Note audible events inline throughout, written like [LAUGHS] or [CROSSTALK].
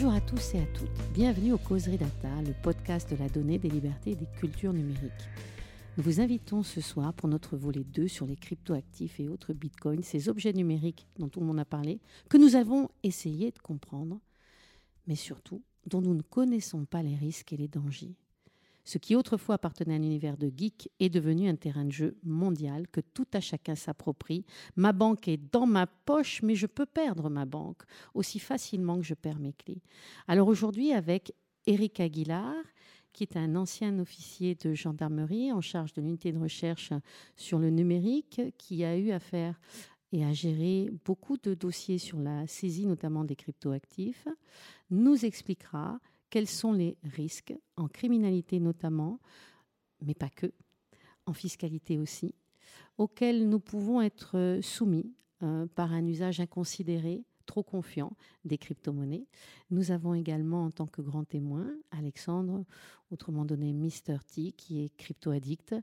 Bonjour à tous et à toutes. Bienvenue au Causerie Data, le podcast de la donnée, des libertés et des cultures numériques. Nous vous invitons ce soir pour notre volet 2 sur les cryptoactifs et autres bitcoins, ces objets numériques dont tout le monde a parlé, que nous avons essayé de comprendre, mais surtout dont nous ne connaissons pas les risques et les dangers. Ce qui autrefois appartenait à un univers de geek est devenu un terrain de jeu mondial que tout à chacun s'approprie. Ma banque est dans ma poche, mais je peux perdre ma banque aussi facilement que je perds mes clés. Alors aujourd'hui, avec Eric Aguilar, qui est un ancien officier de gendarmerie en charge de l'unité de recherche sur le numérique, qui a eu affaire et à gérer beaucoup de dossiers sur la saisie notamment des cryptoactifs, nous expliquera quels sont les risques en criminalité notamment, mais pas que, en fiscalité aussi, auxquels nous pouvons être soumis euh, par un usage inconsidéré, trop confiant des crypto-monnaies? Nous avons également en tant que grand témoin Alexandre, autrement donné Mr. T, qui est crypto-addict,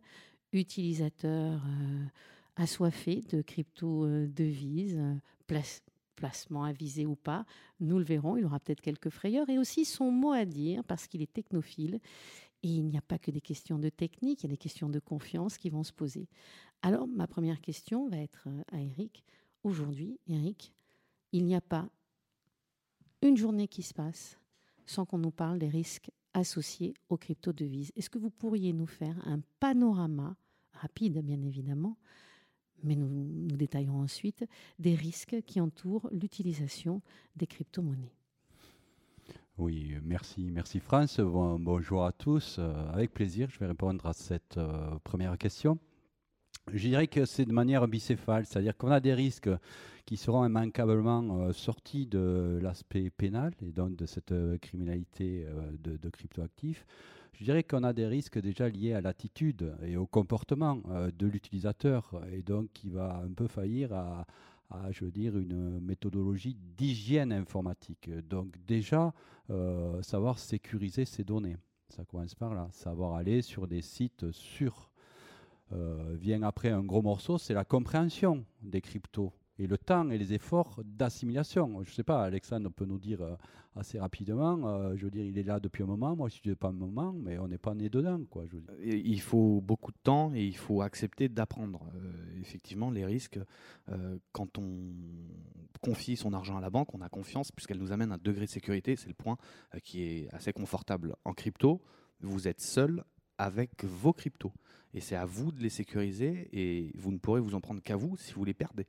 utilisateur euh, assoiffé de crypto-devises, placement avisé ou pas, nous le verrons, il aura peut-être quelques frayeurs et aussi son mot à dire parce qu'il est technophile. Et il n'y a pas que des questions de technique, il y a des questions de confiance qui vont se poser. Alors, ma première question va être euh, à Eric. Aujourd'hui, Eric, il n'y a pas une journée qui se passe sans qu'on nous parle des risques associés aux crypto-devises. Est-ce que vous pourriez nous faire un panorama rapide, bien évidemment, mais nous, détaillerons ensuite des risques qui entourent l'utilisation des crypto-monnaies. Oui, merci, merci France. bonjour à tous. Euh, avec plaisir, je vais répondre à cette euh, première question. Je dirais que c'est de manière bicéphale, c'est-à-dire qu'on a des risques qui seront immanquablement euh, sortis de l'aspect pénal et donc de cette criminalité de, de cryptoactifs. Je dirais qu'on a des risques déjà liés à l'attitude et au comportement euh, de l'utilisateur et donc qui va un peu faillir à, je veux dire, une méthodologie d'hygiène informatique. Donc déjà, euh, savoir sécuriser ses données. Ça commence par là. Savoir aller sur des sites sûrs. Euh, vient après un gros morceau, c'est la compréhension des cryptos et le temps et les efforts d'assimilation. Je ne sais pas, Alexandre peut nous dire euh, assez rapidement, euh, je veux dire, il est là depuis un moment, moi je suis pas un moment, mais on n'est pas né dedans. Quoi, je Il faut beaucoup de temps et il faut accepter d'apprendre. Euh, effectivement, les risques, quand on confie son argent à la banque, on a confiance puisqu'elle nous amène un degré de sécurité, c'est le point qui est assez confortable. En crypto, vous êtes seul avec vos cryptos. Et c'est à vous de les sécuriser et vous ne pourrez vous en prendre qu'à vous si vous les perdez.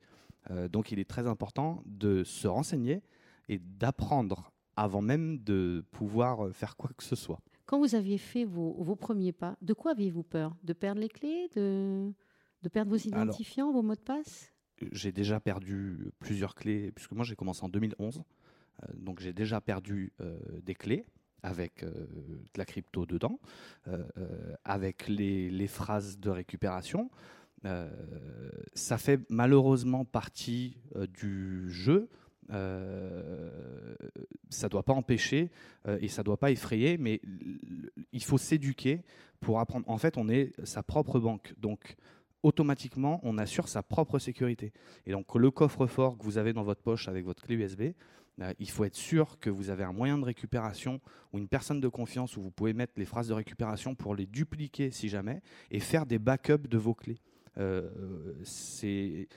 Euh, donc il est très important de se renseigner et d'apprendre avant même de pouvoir euh, faire quoi que ce soit. Quand vous aviez fait vos, premiers pas, de quoi aviez-vous peur? De perdre les clés? De, de perdre vos identifiants, vos mots de passe? J'ai déjà perdu plusieurs clés, puisque moi j'ai commencé en 2011. Euh, donc j'ai déjà perdu des clés avec de la crypto dedans, avec les, les, phrases de récupération. Euh, ça fait malheureusement partie euh, du jeu. Euh, ça doit pas empêcher et ça doit pas effrayer, mais il faut s'éduquer pour apprendre. En fait, on est sa propre banque, donc automatiquement, on assure sa propre sécurité. Et donc, le coffre-fort que vous avez dans votre poche avec votre clé USB, il faut être sûr que vous avez un moyen de récupération ou une personne de confiance où vous pouvez mettre les phrases de récupération pour les dupliquer si jamais et faire des backups de vos clés. Euh, c'est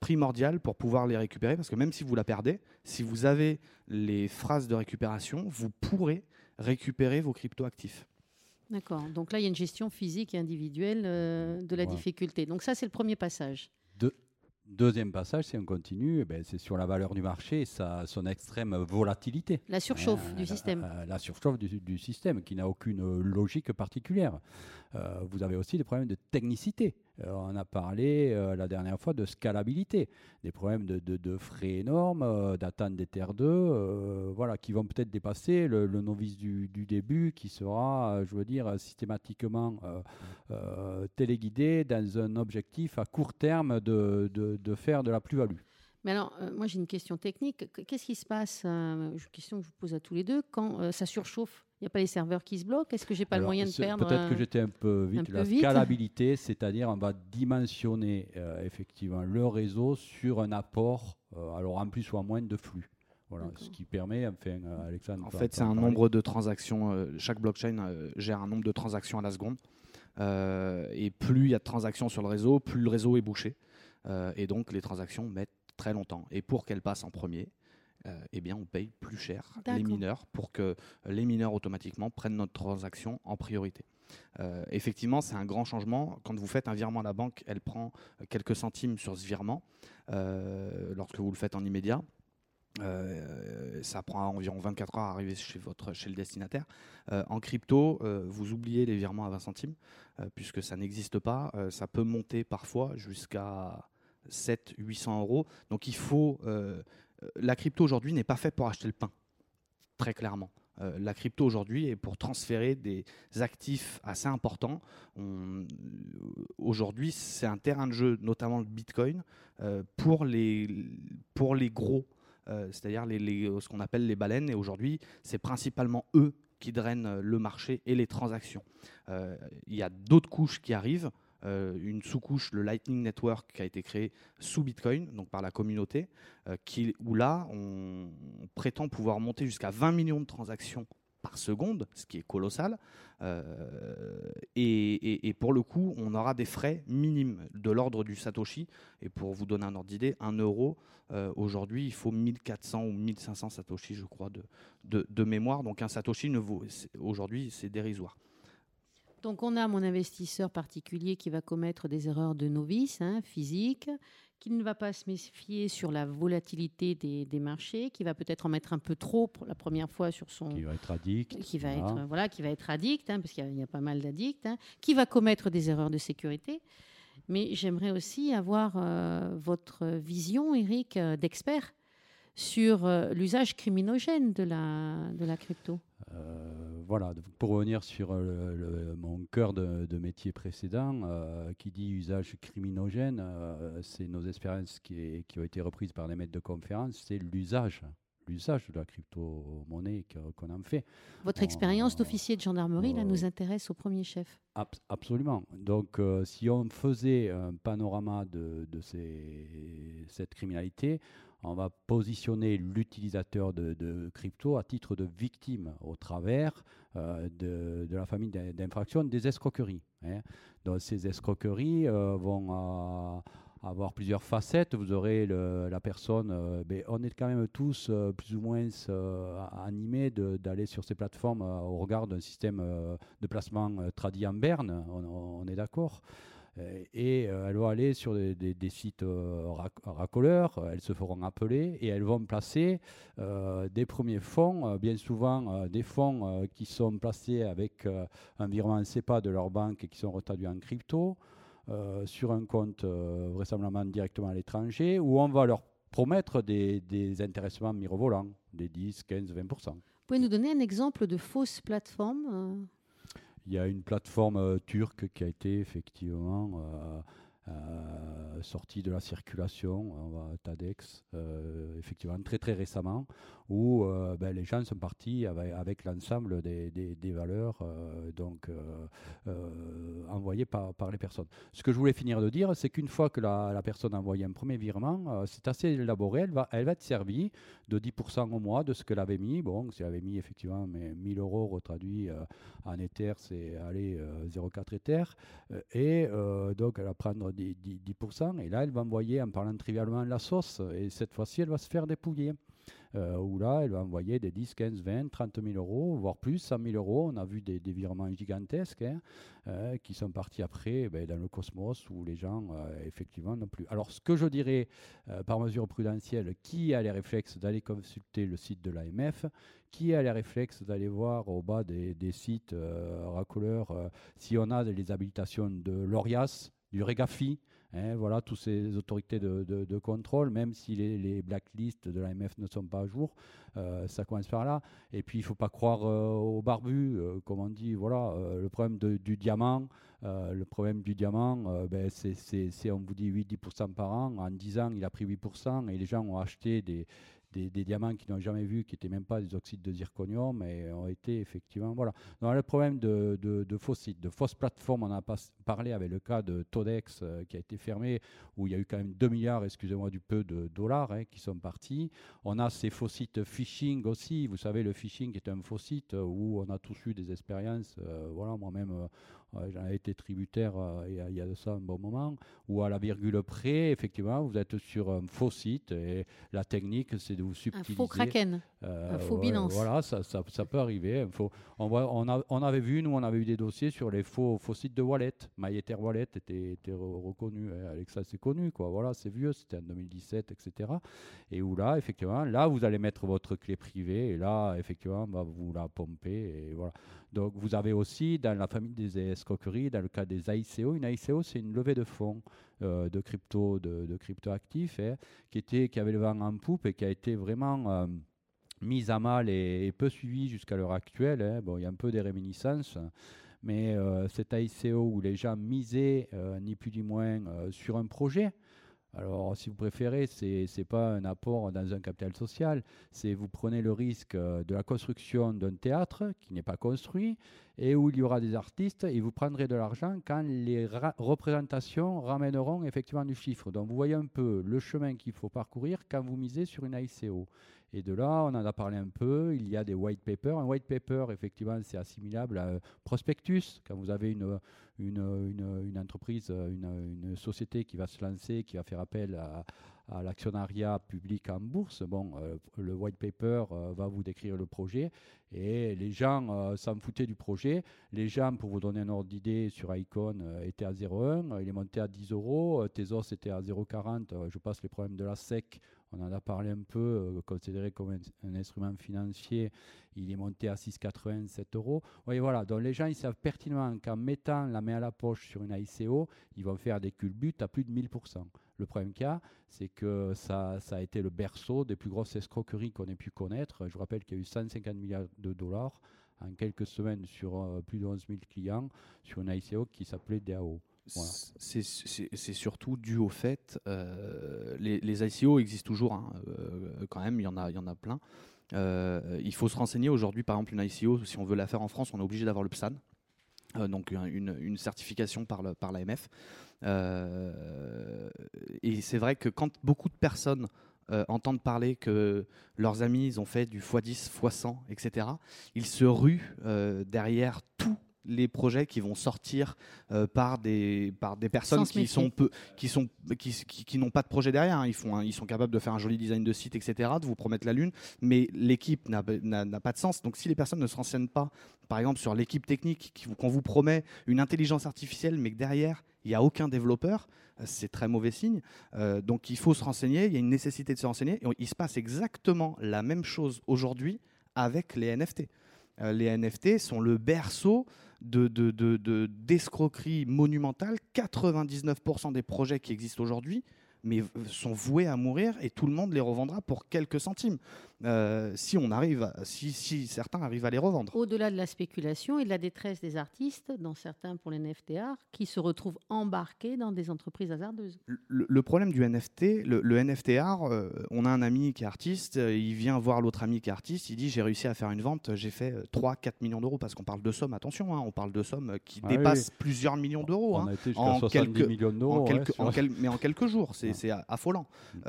primordial pour pouvoir les récupérer parce que même si vous la perdez, si vous avez les phrases de récupération, vous pourrez récupérer vos cryptoactifs. D'accord. Donc là, il y a une gestion physique et individuelle euh, de la difficulté. Donc ça, c'est le premier passage. Deuxième passage, si on continue, eh ben, c'est sur la valeur du marché et sa, son extrême volatilité. La surchauffe hein, du système. La, surchauffe du, système qui n'a aucune logique particulière. Euh, vous avez aussi des problèmes de technicité. Euh, on a parlé euh, la dernière fois de scalabilité, des problèmes de, frais énormes, d'attente des terres 2, voilà, qui vont peut-être dépasser le, novice du, début, qui sera, je veux dire, systématiquement téléguidé dans un objectif à court terme de, faire de la plus-value. Mais alors, moi j'ai une question technique. Qu'est-ce qui se passe, question que je vous pose à tous les deux, quand ça surchauffe? N'y a pas les serveurs qui se bloquent? Est-ce que j'ai pas le moyen de perdre Peut-être que j'étais un peu vite. la scalabilité, c'est-à-dire on va dimensionner euh, effectivement le réseau sur un apport, euh, alors en plus ou en moins de flux. Voilà, ce qui permet, enfin, Alexandre. En fait, c'est un nombre de transactions. chaque blockchain gère un nombre de transactions à la seconde. et plus il y a de transactions sur le réseau, plus le réseau est bouché. et donc, les transactions mettent très longtemps. Et pour qu'elles passent en premier, euh, eh bien, on paye plus cher les mineurs pour que les mineurs automatiquement prennent notre transaction en priorité. Euh, effectivement, c'est un grand changement. Quand vous faites un virement à la banque, elle prend quelques centimes sur ce virement euh, lorsque vous le faites en immédiat. ça prend environ 24 heures à arriver chez, votre, chez le destinataire. en crypto, vous oubliez les virements à 20 centimes, puisque ça n'existe pas. ça peut monter parfois jusqu'à 7 800 euros. Donc il faut la crypto aujourd'hui n'est pas faite pour acheter le pain, très clairement. Euh, la crypto aujourd'hui est pour transférer des actifs assez importants. Aujourd'hui, c'est un terrain de jeu, notamment le Bitcoin, euh, pour, les, pour les gros, c'est-à-dire les, ce qu'on appelle les baleines. Et aujourd'hui, c'est principalement eux qui drainent le marché et les transactions. Il y a d'autres couches qui arrivent. Euh, une sous-couche, le Lightning Network, qui a été créé sous Bitcoin, donc par la communauté, euh, qui, où là, on, prétend pouvoir monter jusqu'à 20 millions de transactions par seconde, ce qui est colossal. Euh, et, pour le coup, on aura des frais minimes de l'ordre du Satoshi. Et pour vous donner un ordre d'idée, 1 euro, aujourd'hui, il faut 1400 ou 1500 Satoshi, je crois, de, de mémoire. Donc un Satoshi, aujourd'hui, c'est dérisoire. Donc on a mon investisseur particulier qui va commettre des erreurs de novice, hein, physique, qui ne va pas se méfier sur la volatilité des, marchés, qui va peut-être en mettre un peu trop pour la première fois sur son... Qui va être addict. Qui va être, voilà, qui va être addict, hein, parce qu'il y, a pas mal d'addicts, hein, qui va commettre des erreurs de sécurité. Mais j'aimerais aussi avoir euh, votre vision, Eric, euh, d'expert sur euh, l'usage criminogène de la, de la crypto. Euh, voilà, pour revenir sur le, mon cœur de, métier précédent, euh, qui dit usage criminogène, c'est nos expériences qui, qui, ont été reprises par les maîtres de conférence, c'est l'usage l'usage de la crypto-monnaie qu'on en fait. Votre expérience d'officier de gendarmerie là, nous intéresse au premier chef. absolument. Donc, si on faisait un panorama de, de ces, cette criminalité, on va positionner l'utilisateur de, crypto à titre de victime au travers euh, de, la famille d'infraction des escroqueries. Hein. Donc ces escroqueries euh, vont euh, avoir plusieurs facettes. Vous aurez la personne, ben, on est quand même tous plus ou moins animés d'aller sur ces plateformes au regard d'un système de placement tradit en berne, on est d'accord. Euh, et euh, elles vont aller sur des, sites euh, racoleurs, elles se feront appeler et elles vont placer des premiers fonds, bien souvent des fonds qui sont placés avec un virement CEPA de leur banque et qui sont retraduits en crypto. sur un compte vraisemblablement directement à l'étranger, où on va leur promettre des, des intéressements mirobolants, des 10, 15, 20 Vous pouvez nous donner un exemple de fausse plateforme il y a une plateforme euh, turque qui a été effectivement euh, euh, sorti de la circulation, on TADEX, euh, effectivement très très récemment, où euh, ben, les gens sont partis avec, l'ensemble des, valeurs donc envoyées par, les personnes. Ce que je voulais finir de dire, c'est qu'une fois que la, personne a envoyé un premier virement, c'est assez élaboré, elle va, elle va être servie de 10% au mois de ce qu'elle avait mis. Bon, si elle avait mis effectivement mais 1000 euros retraduits en Ether, c'est aller 0,4 Ether, et donc elle va prendre 10%, et là, elle va envoyer, en parlant trivialement, la sauce, et cette fois-ci, elle va se faire dépouiller. Euh, où là, elle va envoyer des 10, 15, 20, 30 000 euros, voire plus, 100 000 euros. On a vu des, virements gigantesques hein, euh, qui sont partis après ben, dans le cosmos où les gens, euh, effectivement, n'ont plus. Alors, ce que je dirais, par mesure prudentielle, qui a les réflexes d'aller consulter le site de l'AMF, qui a les réflexes d'aller voir au bas des, sites racoleurs si on a les habilitations de l'ORIAS, du REGAFI, hein, voilà, toutes ces autorités de, contrôle, même si les, blacklists de l'AMF ne sont pas à jour, euh, ça commence par là. Et puis, il ne faut pas croire euh, aux barbus, euh, comme on dit, voilà, le problème du diamant, le problème du diamant, ben, c'est, on vous dit 8-10% par an, en 10 ans, il a pris 8%, et les gens ont acheté des, des, diamants qu'ils n'ont jamais vus, qui n'étaient même pas des oxydes de zirconium, mais ont été effectivement. Voilà. Donc, le problème de, de, faux sites, de fausses plateformes, on a pas parlé avec le cas de Todex euh, qui a été fermé, où il y a eu quand même 2 milliards, excusez-moi du peu, de dollars hein, qui sont partis. On a ces faux sites phishing aussi. Vous savez, le phishing est un faux site où on a tous eu des expériences. voilà, moi-même j'en ai été tributaire euh, il, y a, de ça un bon moment, où à la virgule près, effectivement, vous êtes sur un faux site et la technique, c'est de vous subtiliser. Un faux Kraken, euh, faux Binance. Voilà, ça, ça, ça, peut arriver. on, on, a, on, avait vu, nous, on avait eu des dossiers sur les faux, faux sites de wallet. MyEther Wallet était, était reconnu. Hein, Alexa, c'est connu, quoi. Voilà, c'est vieux, c'était en 2017, etc. Et où là, effectivement, là, vous allez mettre votre clé privée et là, effectivement, bah, vous la pompez et voilà. Donc, vous avez aussi dans la famille des escroqueries, dans le cas des ICO, une ICO, c'est une levée de fonds euh, de crypto, de, de crypto-actifs, hein, qui, était, qui avait le vent en poupe et qui a été vraiment euh, mise à mal et, peu suivie jusqu'à l'heure actuelle. Hein. Bon, il y a un peu des réminiscences. Mais euh, cette ICO où les gens misaient, ni plus ni moins, sur un projet, alors, si vous préférez, ce n'est pas un apport dans un capital social, c'est vous prenez le risque euh, de la construction d'un théâtre qui n'est pas construit et où il y aura des artistes et vous prendrez de l'argent quand les représentations ramèneront effectivement du chiffre. Donc, vous voyez un peu le chemin qu'il faut parcourir quand vous misez sur une ICO. Et de là, on en a parlé un peu, il y a des white papers. Un white paper, effectivement, c'est assimilable à un prospectus. Quand vous avez une, une, une, entreprise, une, société qui va se lancer, qui va faire appel à, l'actionnariat public en bourse, bon, euh, le white paper euh, va vous décrire le projet et les gens euh, s'en foutaient du projet. Les gens, pour vous donner un ordre d'idée, sur Icon étaient à 0,1, il est monté à 10 euros, Tezos était à 0,40, je passe les problèmes de la SEC, on en a parlé un peu, considéré comme un, instrument financier, il est monté à 6,87 euros. Oui, voilà, donc les gens, ils savent pertinemment qu'en mettant la main à la poche sur une ICO, ils vont faire des culbutes à plus de 1000%. Le problème qu'il y a, c'est que ça, ça, a été le berceau des plus grosses escroqueries qu'on ait pu connaître. Je vous rappelle qu'il y a eu 150 milliards de dollars en quelques semaines sur euh, plus de 11 000 clients sur une ICO qui s'appelait DAO. C'est surtout dû au fait, euh, les, ICO existent toujours hein, euh, quand même, il y en a, il y en a plein. il faut se renseigner aujourd'hui, par exemple, une ICO, si on veut la faire en France, on est obligé d'avoir le PSAN. Euh, donc une, certification par l'AMF. Par euh, et c'est vrai que quand beaucoup de personnes euh, entendent parler que leurs amis ont fait du x10, x100, etc., ils se ruent derrière tout les projets qui vont sortir euh, par des par des personnes qui sont peu qui sont qui, qui, n'ont pas de projet derrière hein. ils font ils sont capables de faire un joli design de site etc de vous promettre la lune mais l'équipe n'a pas de sens. Donc si les personnes ne se renseignent pas par exemple sur l'équipe technique qu'on vous promet une intelligence artificielle mais que derrière il n'y a aucun développeur euh, c'est très mauvais signe. Euh, donc il faut se renseigner il y a une nécessité de se renseigner et il se passe exactement la même chose aujourd'hui avec les NFT les NFT sont le berceau d'escroquerie de, de, monumentale. 99% des projets qui existent aujourd'hui mais sont voués à mourir et tout le monde les revendra pour quelques centimes. Euh, si on arrive, si, si, certains arrivent à les revendre. Au-delà de la spéculation et de la détresse des artistes, dans certains pour les NFT art, qui se retrouvent embarqués dans des entreprises hasardeuses. Le, problème du NFT, le, NFT art, euh, on a un ami qui est artiste, euh, il vient voir l'autre ami qui est artiste, il dit j'ai réussi à faire une vente, j'ai fait 3-4 millions d'euros parce qu'on parle de sommes, attention, hein, on parle de sommes qui ah dépassent plusieurs millions d'euros. Hein, en quelques millions d'euros, mais en quelques jours, c'est affolant. Mm.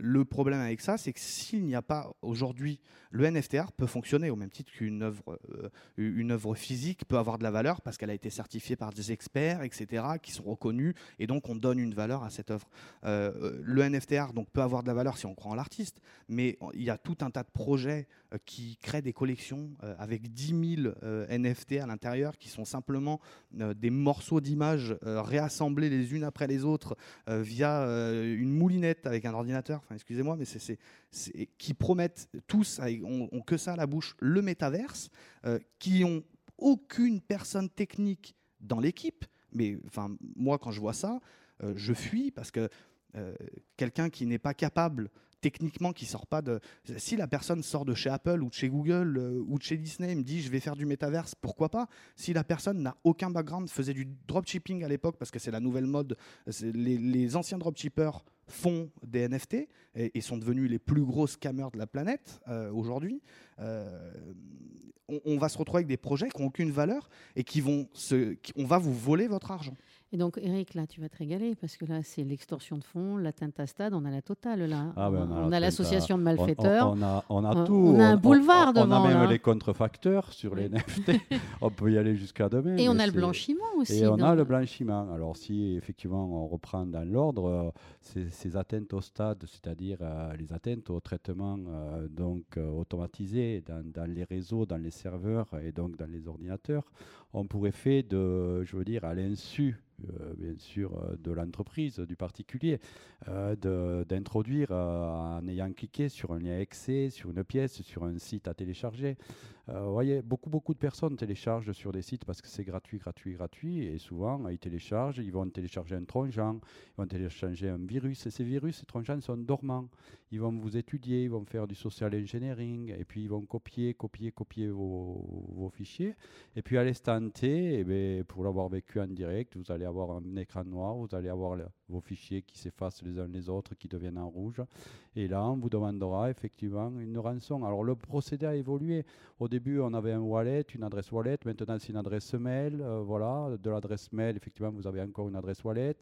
le problème avec ça, c'est que s'il n'y a pas aujourd'hui, le NFT art peut fonctionner au même titre qu'une œuvre, euh, une œuvre physique peut avoir de la valeur parce qu'elle a été certifiée par des experts, etc., qui sont reconnus, et donc on donne une valeur à cette œuvre. Euh, le NFT art donc, peut avoir de la valeur si on croit en l'artiste, mais il y a tout un tas de projets euh, qui créent des collections avec 10 000 NFT à l'intérieur, qui sont simplement des morceaux d'images réassemblés les unes après les autres via une moulinette avec un ordinateur, excusez-moi, mais c'est qui promettent tous, ont, que ça à la bouche, le métaverse, euh, qui ont aucune personne technique dans l'équipe. Mais enfin, moi, quand je vois ça, euh, je fuis parce que euh, quelqu'un qui n'est pas capable techniquement qui sort pas de si la personne sort de chez Apple ou de chez Google ou de chez Disney et me dit je vais faire du métaverse pourquoi pas? Si la personne n'a aucun background faisait du dropshipping à l'époque parce que c'est la nouvelle mode les, anciens dropshippers font des NFT et, sont devenus les plus gros scammers de la planète aujourd'hui, on, va se retrouver avec des projets qui n'ont aucune valeur et qui vont on va vous voler votre argent. Et donc, Eric, là, tu vas te régaler parce que là, c'est l'extorsion de fonds, l'atteinte à stade, on a la totale là. Ah ben, on, a, l'association de malfaiteurs. On, a, on a, tout. On a un boulevard devant. On a même les contrefacteurs sur les NFT. [LAUGHS] on peut y aller jusqu'à demain. Et on a le blanchiment aussi. Et on a le blanchiment. Alors, si effectivement on reprend dans l'ordre, euh, ces, atteintes au stade, c'est-à-dire euh, les atteintes au traitement euh, donc automatisé dans, dans les réseaux, dans les serveurs et donc dans les ordinateurs, on pourrait faire de, je veux dire, à l'insu euh, bien sûr, euh, de l'entreprise, du particulier, euh, d'introduire en ayant cliqué sur un lien excès, sur une pièce, sur un site à télécharger. Vous voyez, beaucoup, beaucoup de personnes téléchargent sur des sites parce que c'est gratuit, gratuit, gratuit. Et souvent, ils téléchargent, ils vont télécharger un trongeant, ils vont télécharger un virus. Et ces virus, ces trongeants sont dormants. Ils vont vous étudier, ils vont faire du social engineering, et puis ils vont copier, copier, copier vos, fichiers. Et puis à l'instant T, eh bien, pour l'avoir vécu en direct, vous allez avoir un écran noir, vous allez avoir vos fichiers qui s'effacent les uns les autres, qui deviennent en rouge. Et là, on vous demandera effectivement une rançon. Alors le procédé a évolué. Au début, on avait un wallet, une adresse wallet. Maintenant, c'est une adresse mail. Euh, voilà, de l'adresse mail, effectivement, vous avez encore une adresse wallet.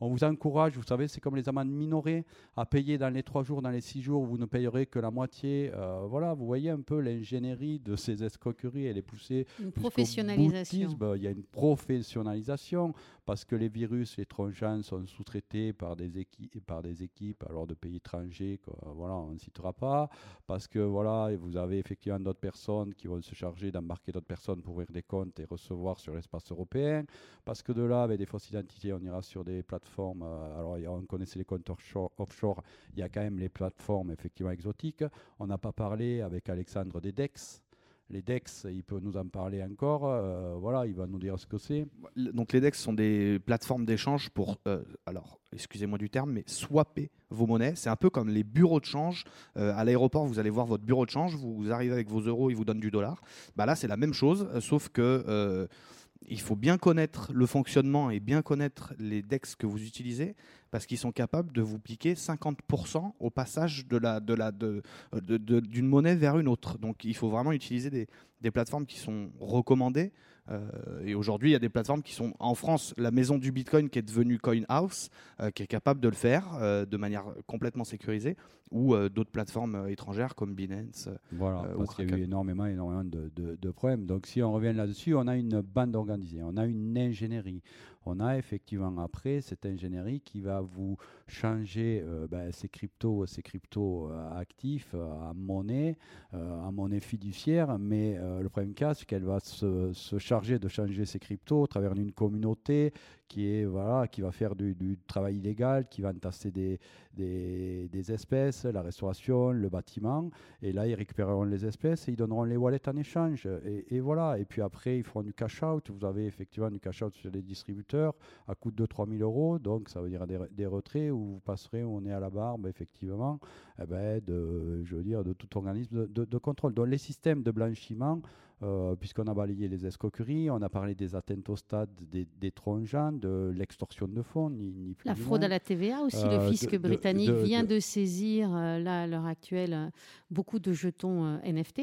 On vous encourage, vous savez, c'est comme les amendes minorées, à payer dans les trois jours, dans les six jours, vous ne payerez que la moitié. Euh, voilà, vous voyez un peu l'ingénierie de ces escroqueries. Elle est poussée. Une professionnalisation. Il y a une professionnalisation parce que les virus, les tronchants sont sous-traités par des équipes, par des équipes alors de pays étrangers, voilà, on ne citera pas, parce que voilà, vous avez effectivement d'autres personnes qui vont se charger d'embarquer d'autres personnes pour ouvrir des comptes et recevoir sur l'espace européen, parce que de là, avec des fausses identités, on ira sur des plateformes, euh, alors on connaissait les comptes offshore, il y a quand même les plateformes effectivement exotiques. On n'a pas parlé avec Alexandre des DEX, les DEX, il peut nous en parler encore. Euh, voilà, il va nous dire ce que c'est. Donc les DEX sont des plateformes d'échange pour, euh, alors excusez-moi du terme, mais swapper vos monnaies. C'est un peu comme les bureaux de change. Euh, à l'aéroport, vous allez voir votre bureau de change, vous arrivez avec vos euros, il vous donne du dollar. Bah là, c'est la même chose, sauf que il faut bien connaître le fonctionnement et bien connaître les DEX que vous utilisez parce qu'ils sont capables de vous piquer 50% au passage de la, de la, de, d'une monnaie vers une autre. Donc il faut vraiment utiliser des, des plateformes qui sont recommandées. Euh, et aujourd'hui, il y a des plateformes qui sont en France, la maison du Bitcoin qui est devenue Coin House, euh, qui est capable de le faire euh, de manière complètement sécurisée, ou d'autres plateformes étrangères comme Binance. Voilà, parce qu'il y a eu énormément, énormément de, de, de, problèmes. Donc si on revient là-dessus, on a une bande organisée, on a une ingénierie, on a effectivement après cette ingénierie qui va vous changer euh, ben, ces cryptos, ces cryptos euh, actifs euh, en monnaie, en monnaie fiduciaire. Mais le problème cas, c'est qu'elle va se, charger de changer ces cryptos au travers d'une communauté qui est voilà, qui va faire du, travail illégal, qui va entasser des, des, espèces, la restauration, le bâtiment. Et là, ils récupéreront les espèces et ils donneront les wallets en échange. Et, voilà. Et puis après, ils feront du cash out. Vous avez effectivement du cash out sur les distributeurs à coût de 3 000 euros. Donc, ça veut dire des, retraits où vous passerez, où on est à la barbe, effectivement, eh ben, de, je veux dire, de tout organisme de, de contrôle. Donc, les systèmes de blanchiment euh, puisqu'on a balayé les escroqueries, on a parlé des atteintes au stade des, des trongeants, de l'extorsion de fonds, ni, La fraude à la TVA aussi, le euh, fisc britannique vient de, saisir, euh, là, à l'heure actuelle, beaucoup de jetons NFT.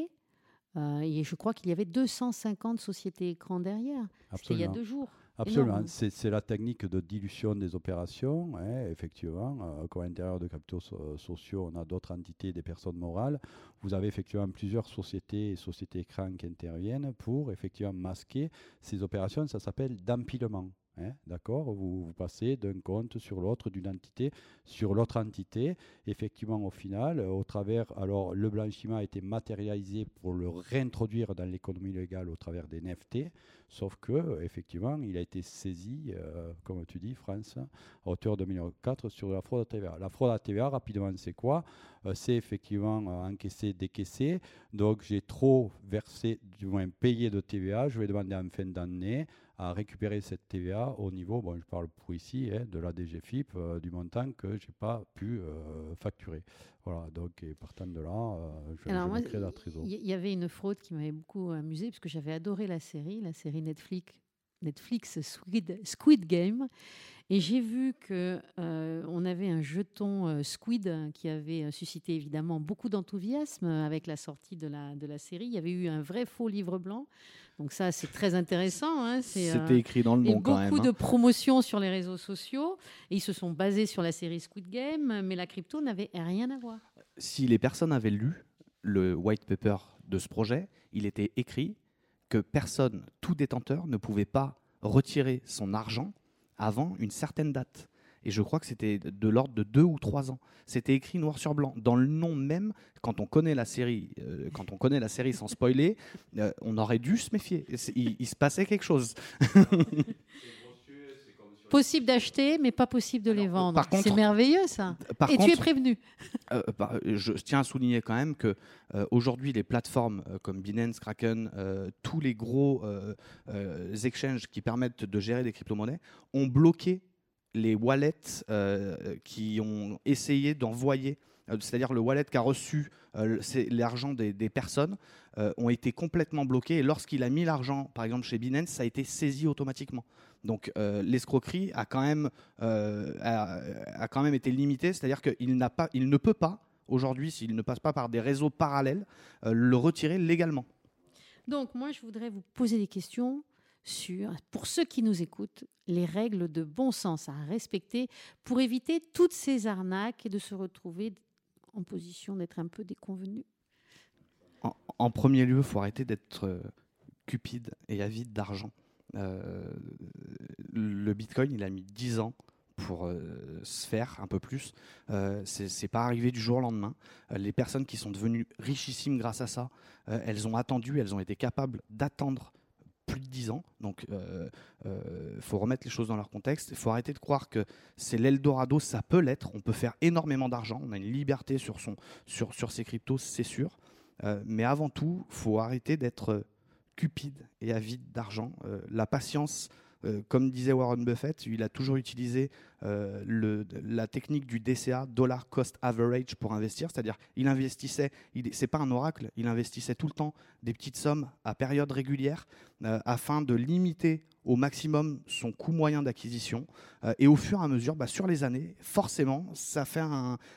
et je crois qu'il y avait 250 sociétés écrans derrière. C'était il y a deux jours. Absolument. C'est la technique de dilution des opérations, hein, effectivement. Euh, à l'intérieur de capitaux sociaux, on a d'autres entités, des personnes morales. Vous avez effectivement plusieurs sociétés et sociétés écrans qui interviennent pour effectivement masquer ces opérations. Ça s'appelle d'empilement. Hein, d'accord vous, passez d'un compte sur l'autre, d'une entité sur l'autre entité. Effectivement, au final, au travers, alors le blanchiment a été matérialisé pour le réintroduire dans l'économie légale au travers des NFT, sauf que effectivement, il a été saisi, euh, comme tu dis, France, à hauteur de 2004 sur la fraude à TVA. La fraude à TVA, rapidement, c'est quoi? Euh, C'est effectivement euh, encaisser, décaisser. Donc, j'ai trop versé, du moins payé de TVA, je vais demander en fin d'année à récupérer cette TVA au niveau, bon, je parle pour ici, hein, de la DGFIP, euh, du montant que je n'ai pas pu euh, facturer. Voilà, donc partant de là, euh, je, Alors je la trésor. Il y, avait une fraude qui m'avait beaucoup amusé, parce que j'avais adoré la série, la série Netflix Netflix Squid, Squid Game. Et j'ai vu que on avait un jeton Squid qui avait suscité évidemment beaucoup d'enthousiasme avec la sortie de la, de la série. Il y avait eu un vrai faux livre blanc. Donc ça, c'est très intéressant. hein. Euh, C'était écrit dans le et nom quand même. beaucoup hein. de promotions sur les réseaux sociaux. Et ils se sont basés sur la série Squid Game, mais la crypto n'avait rien à voir. Si les personnes avaient lu le white paper de ce projet, il était écrit que personne, tout détenteur, ne pouvait pas retirer son argent avant une certaine date. Et je crois que c'était de l'ordre de deux ou trois ans. C'était écrit noir sur blanc. Dans le nom même, quand on connaît la série, euh, quand on connaît la série sans spoiler, euh, on aurait dû se méfier. Il, il se passait quelque chose. [LAUGHS] Possible d'acheter, mais pas possible de les vendre. c'est merveilleux ça. Par et contre, tu es prévenu. Euh, bah, je tiens à souligner quand même que euh, aujourd'hui les plateformes euh, comme Binance, Kraken, tous les gros exchanges qui permettent de gérer des crypto-monnaies ont bloqué les wallets euh, qui ont essayé d'envoyer, euh, c'est-à-dire le wallet qui a reçu euh, l'argent des, personnes, ont été complètement bloqués. Et lorsqu'il a mis l'argent, par exemple chez Binance, ça a été saisi automatiquement. Donc l'escroquerie a quand même a, quand même été limitée, c'est-à-dire qu'il ne peut pas aujourd'hui, s'il ne passe pas par des réseaux parallèles, le retirer légalement. Donc moi, je voudrais vous poser des questions sur, pour ceux qui nous écoutent, les règles de bon sens à respecter pour éviter toutes ces arnaques et de se retrouver en position d'être un peu déconvenu. En, premier lieu, il faut arrêter d'être euh, cupide et avide d'argent. Euh, le Bitcoin, il a mis 10 ans pour euh, se faire un peu plus. Euh, c'est pas arrivé du jour au lendemain. Les personnes qui sont devenues richissimes grâce à ça, elles ont attendu, elles ont été capables d'attendre de 10 ans. Donc, il faut remettre les choses dans leur contexte. Il faut arrêter de croire que c'est l'Eldorado, ça peut l'être. On peut faire énormément d'argent. On a une liberté sur, son, sur, sur ces cryptos, c'est sûr. Euh, mais avant tout, faut arrêter d'être euh, cupide et avide d'argent. Euh, la patience, euh, comme disait Warren Buffett, il a toujours utilisé euh, la technique du DCA, Dollar Cost Average, pour investir. C'est-à-dire, il investissait, il, c'est pas un oracle, il investissait tout le temps des petites sommes à période régulière euh, afin de limiter au maximum son coût moyen d'acquisition. Euh, et au fur et à mesure, bah, sur les années, forcément, ça fait,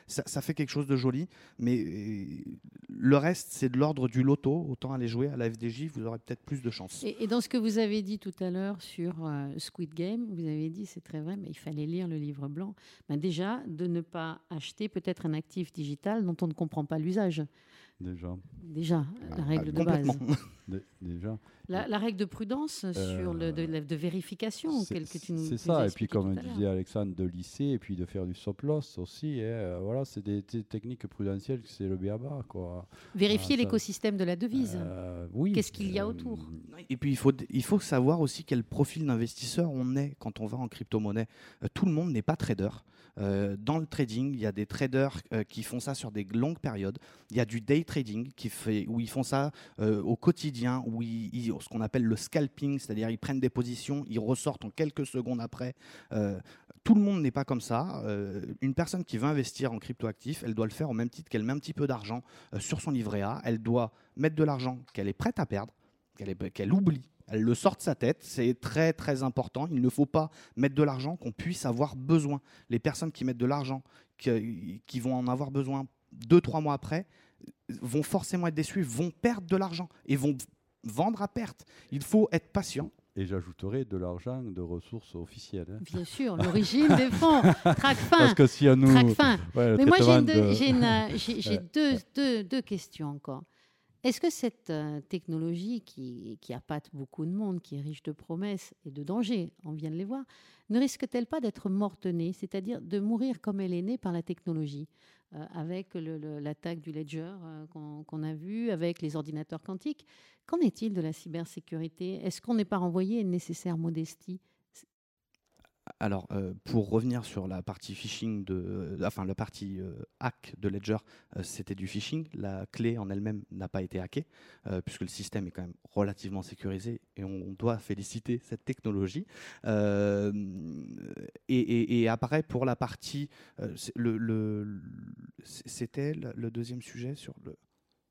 ça, fait quelque chose de joli. Mais euh, le reste, c'est de l'ordre du loto. Autant aller jouer à la FDJ, vous aurez peut-être plus de chance. Et, et dans ce que vous avez dit tout à l'heure sur euh, Squid Game, vous avez dit, c'est très vrai, mais il fallait lire le livre blanc. Ben déjà, de ne pas acheter peut-être un actif digital dont on ne comprend pas l'usage. Déjà. Déjà, Ah, la règle de base. [LAUGHS] Dé- déjà. La, la règle de prudence sur le, de, de vérification, que tu nous c'est ça, et puis comme disait Alexandre, de lisser, et puis de faire du stop loss aussi. hein, euh, voilà, c'est des, des techniques prudentielles, c'est le béaba. Quoi. Vérifier Ah, l'écosystème de la devise. Euh, oui. Qu'est-ce qu'il y a euh, autour Et puis il faut, il faut savoir aussi quel profil d'investisseur on est quand on va en crypto-monnaie. Euh, tout le monde n'est pas trader. Euh, dans le trading, il y a des traders euh, qui font ça sur des longues périodes. Il y a du day trading qui fait, où ils font ça euh, au quotidien, où ils, ils- ce qu'on appelle le scalping, c'est-à-dire ils prennent des positions, ils ressortent en quelques secondes après. Tout le monde n'est pas comme ça. Une personne qui veut investir en crypto-actifs, elle doit le faire au même titre qu'elle met un petit peu d'argent sur son livret A. Elle doit mettre de l'argent qu'elle est prête à perdre, qu'elle oublie. Elle le sort de sa tête, c'est très très important. Il ne faut pas mettre de l'argent qu'on puisse avoir besoin. Les personnes qui mettent de l'argent, qui, qui vont en avoir besoin deux, trois mois après, vont forcément être déçues, vont perdre de l'argent et vont vendre à perte. Il faut être patient. Et j'ajouterai de l'argent de ressources officielles. hein. Bien sûr, l'origine des fonds. [LAUGHS] Traque fin. Parce que si on nous. Ouais, Mais moi, j'ai deux questions encore. Est-ce que cette euh, technologie qui, qui appâte beaucoup de monde, qui est riche de promesses et de dangers, on vient de les voir, ne risque-t-elle pas d'être morte-née, c'est-à-dire de mourir comme elle est née par la technologie euh, avec l'attaque du ledger euh, qu'on qu'on a vu, avec les ordinateurs quantiques? Qu'en est-il de la cybersécurité? Est-ce qu'on n'est pas renvoyé à une nécessaire modestie Alors, euh, pour revenir sur la partie phishing de, euh, enfin la partie euh, hack de Ledger, c'était du phishing. La clé en elle-même n'a pas été hackée, puisque le système est quand même relativement sécurisé et on doit féliciter cette technologie. Et, et- et après, pour la partie, le, le- c'était le, deuxième sujet sur le.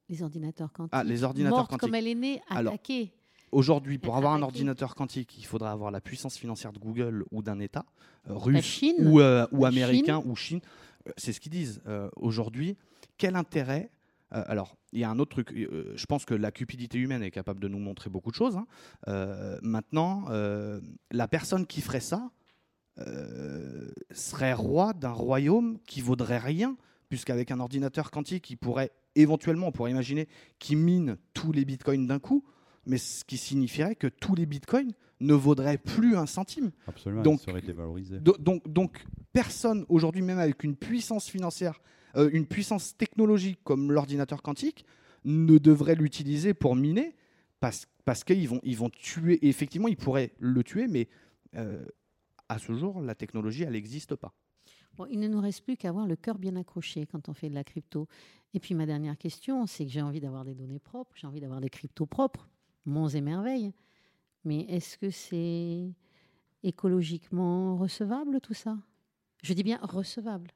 Les ordinateurs quantiques. Ah, les ordinateurs morte quantiques. comme elle est née, Alors, attaquée. Aujourd'hui, pour avoir un ordinateur quantique, il faudra avoir la puissance financière de Google ou d'un État, euh, russe Chine. ou, euh, ou américain ou Chine. Euh, C'est ce qu'ils disent. Aujourd'hui, quel intérêt alors, il y a un autre truc. je pense que la cupidité humaine est capable de nous montrer beaucoup de choses. hein. Euh, maintenant, euh, la personne qui ferait ça euh, serait roi d'un royaume qui vaudrait rien, puisqu'avec un ordinateur quantique, il pourrait éventuellement, on pourrait imaginer, qu'il mine tous les bitcoins d'un coup, mais ce qui signifierait que tous les bitcoins ne vaudraient plus un centime. Absolument, Donc- ça serait dévalorisé. Do- Donc, donc personne aujourd'hui, même avec une puissance financière, euh, une puissance technologique comme l'ordinateur quantique, ne devrait l'utiliser pour miner parce, parce qu'ils vont, ils vont tuer. et effectivement, ils pourraient le tuer, mais euh, à ce jour, la technologie, elle n'existe pas. Bon, il ne nous reste plus qu'à avoir le cœur bien accroché quand on fait de la crypto. Et puis ma dernière question, c'est que j'ai envie d'avoir des données propres, j'ai envie d'avoir des cryptos propres, monts et merveilles. Mais est-ce que c'est écologiquement recevable tout ça? Je dis bien recevable.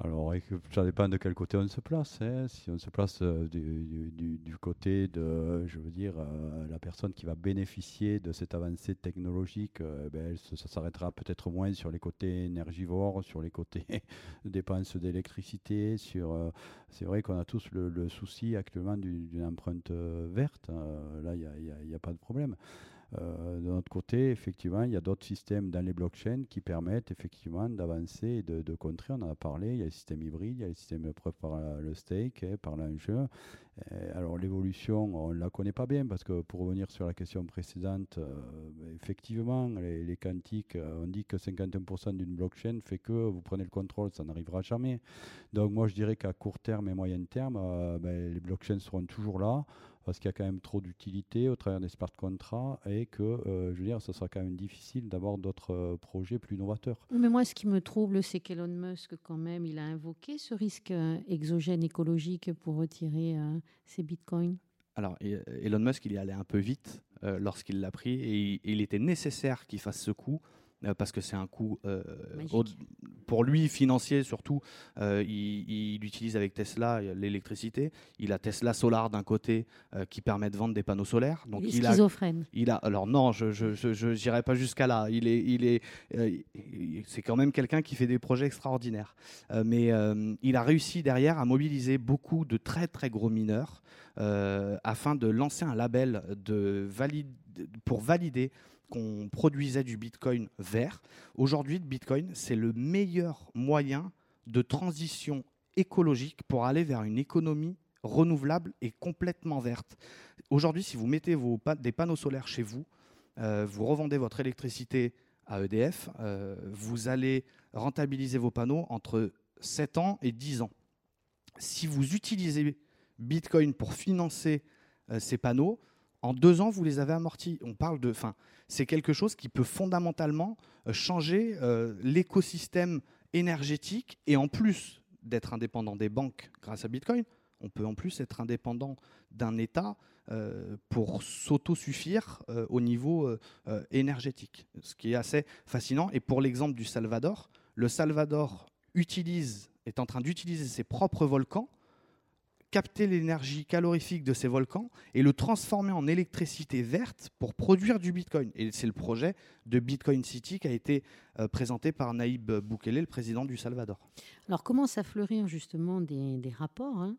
Alors, ça dépend de quel côté on se place. hein. Si on se place euh, du, côté de, je veux dire, euh, la personne qui va bénéficier de cette avancée technologique, euh, ben, elle ça s'arrêtera peut-être moins sur les côtés énergivores, sur les côtés [LAUGHS] dépenses d'électricité. Sur, c'est vrai qu'on a tous le, souci actuellement du- d'une empreinte verte. Euh, là, il n'y a pas de problème. Euh, de notre côté, effectivement, il y a d'autres systèmes dans les blockchains qui permettent effectivement d'avancer et de, de contrer. On en a parlé. Il y a les systèmes hybrides, il y a les systèmes preuve par le stake, hein, par l'enjeu. Euh, alors l'évolution, on ne la connaît pas bien parce que pour revenir sur la question précédente, euh, effectivement, les, quantiques, on dit que 51% d'une blockchain fait que vous prenez le contrôle, ça n'arrivera jamais. Donc moi je dirais qu'à court terme et moyen terme, ben, les blockchains seront toujours là parce qu'il y a quand même trop d'utilité au travers des smart contracts et que, euh, je veux dire, ce sera quand même difficile d'avoir d'autres euh, projets plus novateurs. Mais moi, ce qui me trouble, c'est qu'Elon Musk, quand même, il a invoqué ce risque euh, exogène écologique pour retirer euh, ses bitcoins. Alors, Elon Musk, il y allait un peu vite euh, lorsqu'il l'a pris et il, était nécessaire qu'il fasse ce coup parce que c'est un coût euh, pour lui financier surtout. Euh, il, il utilise avec Tesla euh, l'électricité. Il a Tesla Solar d'un côté euh, qui permet de vendre des panneaux solaires. Donc il est il a schizophrène. il a, alors non, je j'irai pas jusqu'à là. Il est, il est, euh, c'est quand même quelqu'un qui fait des projets extraordinaires. Euh, mais euh, il a réussi derrière à mobiliser beaucoup de très très gros mineurs euh, afin de lancer un label de valide, pour valider qu'on produisait du Bitcoin vert. Aujourd'hui, Bitcoin, c'est le meilleur moyen de transition écologique pour aller vers une économie renouvelable et complètement verte. Aujourd'hui, si vous mettez des panneaux solaires chez vous, euh, vous revendez votre électricité à EDF, euh, vous allez rentabiliser vos panneaux entre 7 ans et 10 ans. Si vous utilisez Bitcoin pour financer euh, ces panneaux, en deux ans, vous les avez amortis. On parle de, enfin, c'est quelque chose qui peut fondamentalement euh, changer euh, l'écosystème énergétique et en plus d'être indépendant des banques grâce à Bitcoin, on peut en plus être indépendant d'un État euh, pour s'autosuffire euh, au niveau énergétique, ce qui est assez fascinant. Et pour l'exemple du Salvador, le Salvador utilise, est en train d'utiliser ses propres volcans, capter l'énergie calorifique de ces volcans et le transformer en électricité verte pour produire du Bitcoin. Et c'est le projet de Bitcoin City qui a été euh, présenté par Naïb Boukele, le président du Salvador. Alors commence à fleurir justement des, rapports hein,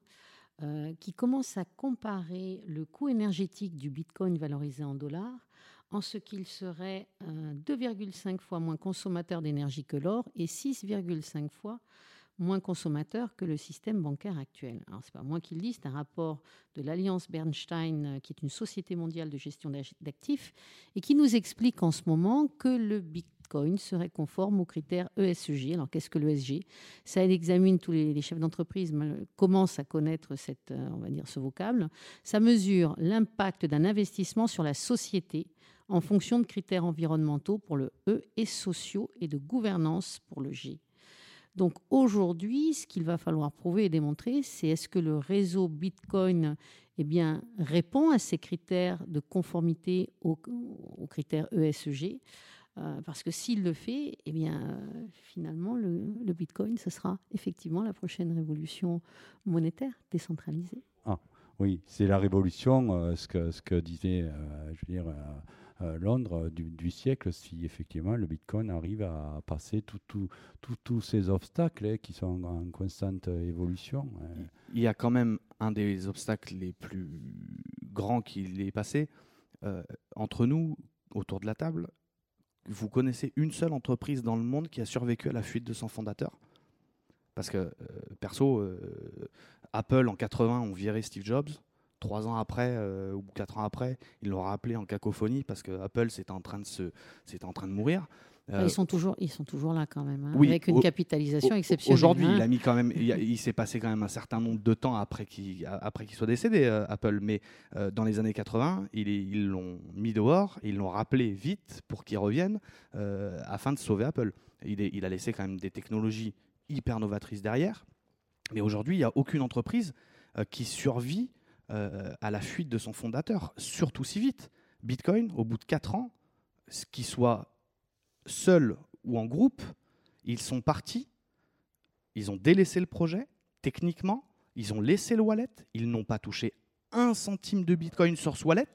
euh, qui commencent à comparer le coût énergétique du Bitcoin valorisé en dollars en ce qu'il serait euh, 2,5 fois moins consommateur d'énergie que l'or et 6,5 fois moins consommateur que le système bancaire actuel. Alors c'est pas moi qui le dis, c'est un rapport de l'Alliance Bernstein, euh, qui est une société mondiale de gestion d'actifs, et qui nous explique en ce moment que le Bitcoin serait conforme aux critères ESG. Alors qu'est-ce que l'ESG Ça examine tous les, chefs d'entreprise commencent à connaître cette, euh, on va dire, ce vocable. Ça mesure l'impact d'un investissement sur la société en fonction de critères environnementaux pour le E et sociaux et de gouvernance pour le G. Donc aujourd'hui, ce qu'il va falloir prouver et démontrer, c'est est-ce que le réseau Bitcoin eh bien, répond à ces critères de conformité aux, critères ESG. Euh, parce que s'il le fait, eh bien, euh, finalement, le, Bitcoin, ce sera effectivement la prochaine révolution monétaire décentralisée. Oui, c'est la révolution, ce, que, ce que disait, je veux dire, euh, Londres du, siècle si effectivement le Bitcoin arrive à passer tous ces obstacles hein, qui sont en constante évolution. Hein. Il y a quand même un des obstacles les plus grands qu'il ait passé. Euh, entre nous, autour de la table, vous connaissez une seule entreprise dans le monde qui a survécu à la fuite de son fondateur? Parce que, euh, perso, Apple en 80 ont viré Steve Jobs trois ans après euh, ou quatre ans après, ils l'ont rappelé en cacophonie parce que Apple c'était en train de se, en train de mourir. Ah, ils sont toujours, ils sont toujours là quand même, hein, avec une capitalisation exceptionnelle. Aujourd'hui, il hein. a mis quand même, il, s'est passé quand même un certain nombre de temps après qu'il, après qu'il soit décédé, euh, Apple. Mais euh, dans les années 80, ils l'ont mis dehors, ils l'ont rappelé vite pour qu'il revienne afin de sauver Apple. Il, est, il a laissé quand même des technologies hyper novatrices derrière. Mais aujourd'hui, il n'y a aucune entreprise qui survit euh, à la fuite de son fondateur, surtout si vite. Bitcoin, au bout de 4 ans, qu'il soit seul ou en groupe, ils sont partis, ils ont délaissé le projet, techniquement, ils ont laissé le wallet, ils n'ont pas touché un centime de Bitcoin sur ce wallet,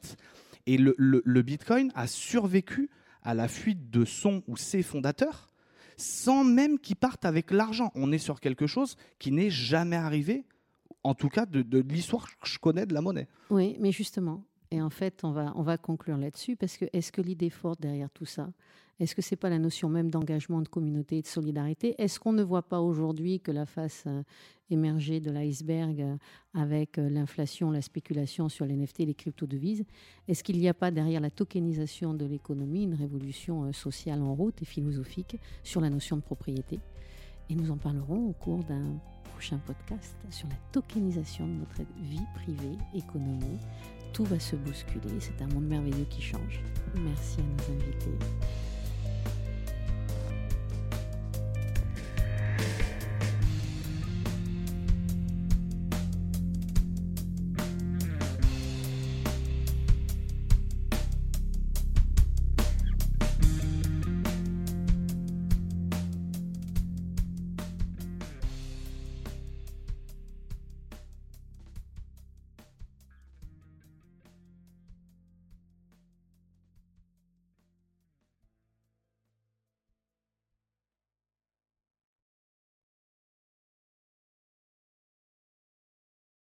et le, le Bitcoin a survécu à la fuite de son ou ses fondateurs sans même qu'ils partent avec l'argent. On est sur quelque chose qui n'est jamais arrivé en tout cas de, l'histoire que je connais de la monnaie. Oui, mais justement, et en fait, on va, on va conclure là-dessus, parce que est-ce que l'idée forte derrière tout ça, est-ce que c'est pas la notion même d'engagement, de communauté et de solidarité? Est-ce qu'on ne voit pas aujourd'hui que la face euh, émergée de l'iceberg euh, avec euh, l'inflation, la spéculation sur les NFT, les crypto-devises, est-ce qu'il n'y a pas derrière la tokenisation de l'économie une révolution sociale en route et philosophique sur la notion de propriété? Et nous en parlerons au cours d'un prochain podcast sur la tokenisation de notre vie privée, économie. Tout va se bousculer, c'est un monde merveilleux qui change. Merci à nos invités.